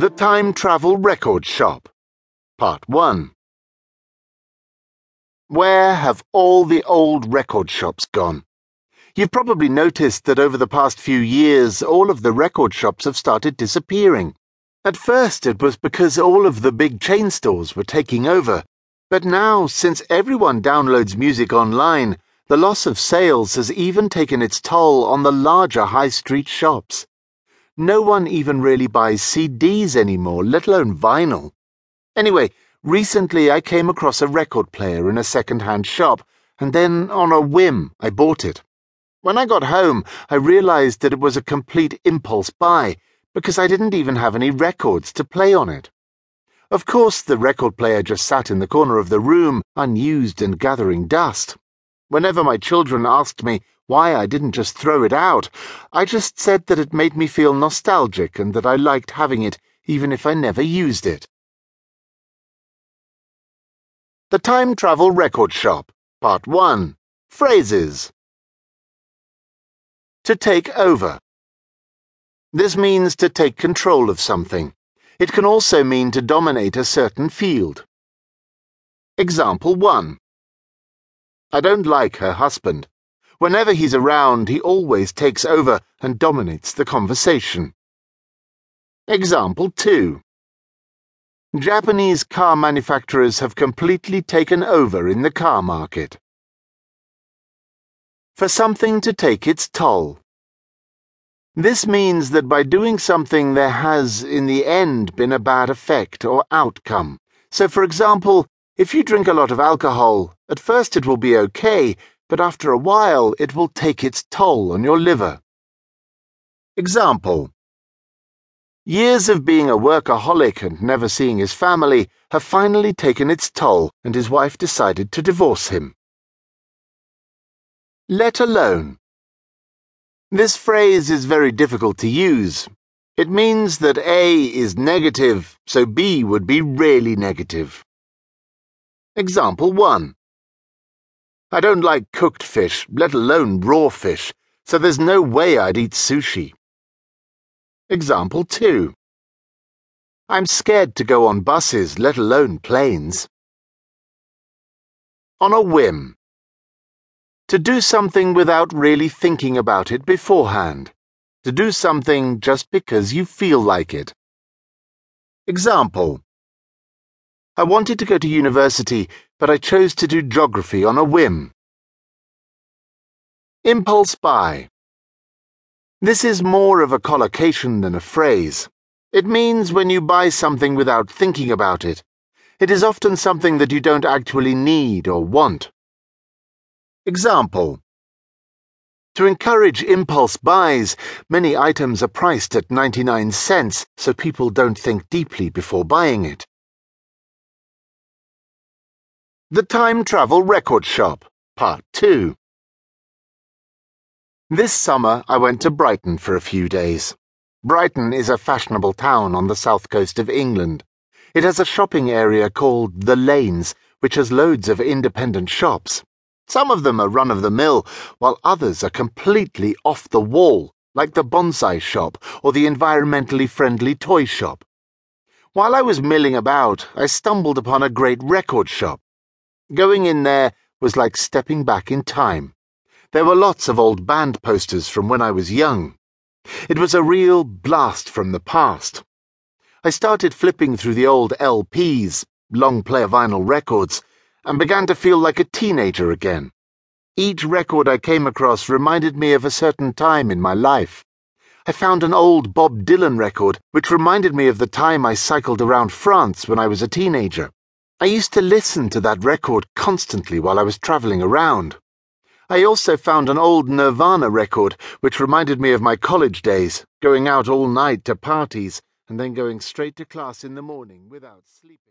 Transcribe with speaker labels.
Speaker 1: The Time Travel Record Shop, Part 1. Where have all the old record shops gone? You've probably noticed that over the past few years, all of the record shops have started disappearing. At first, it was because all of the big chain stores were taking over. But now, since everyone downloads music online, the loss of sales has even taken its toll on the larger high street shops. No one even really buys CDs anymore, let alone vinyl. Anyway, recently I came across a record player in a second-hand shop, and then on a whim I bought it. When I got home, I realized that it was a complete impulse buy, because I didn't even have any records to play on it. Of course, the record player just sat in the corner of the room, unused and gathering dust. Whenever my children asked me why I didn't just throw it out, I just said that it made me feel nostalgic and that I liked having it even if I never used it. The Time Travel Record Shop, Part 1 Phrases To take over. This means to take control of something. It can also mean to dominate a certain field. Example 1 I don't like her husband. Whenever he's around, he always takes over and dominates the conversation. Example 2 Japanese car manufacturers have completely taken over in the car market. For something to take its toll. This means that by doing something there has, in the end, been a bad effect or outcome. So, for example, if you drink a lot of alcohol, at first it will be okay, but after a while it will take its toll on your liver. Example Years of being a workaholic and never seeing his family have finally taken its toll, and his wife decided to divorce him. Let alone. This phrase is very difficult to use. It means that A is negative, so B would be really negative. Example 1 I don't like cooked fish, let alone raw fish, so there's no way I'd eat sushi. Example 2. I'm scared to go on buses, let alone planes. On a whim. To do something without really thinking about it beforehand. To do something just because you feel like it. Example I wanted to go to university, but I chose to do geography on a whim. Impulse buy. This is more of a collocation than a phrase. It means when you buy something without thinking about it. It is often something that you don't actually need or want. Example To encourage impulse buys, many items are priced at 99 cents so people don't think deeply before buying it. The Time Travel Record Shop, Part 2. This summer I went to Brighton for a few days. Brighton is a fashionable town on the south coast of England. It has a shopping area called The Lanes, which has loads of independent shops. Some of them are run of the mill, while others are completely off the wall, like the bonsai shop or the environmentally friendly toy shop. While I was milling about, I stumbled upon a great record shop. Going in there was like stepping back in time. There were lots of old band posters from when I was young. It was a real blast from the past. I started flipping through the old LPs, long player vinyl records, and began to feel like a teenager again. Each record I came across reminded me of a certain time in my life. I found an old Bob Dylan record which reminded me of the time I cycled around France when I was a teenager. I used to listen to that record constantly while I was travelling around. I also found an old Nirvana record which reminded me of my college days, going out all night to parties and then going straight to class in the morning without sleeping.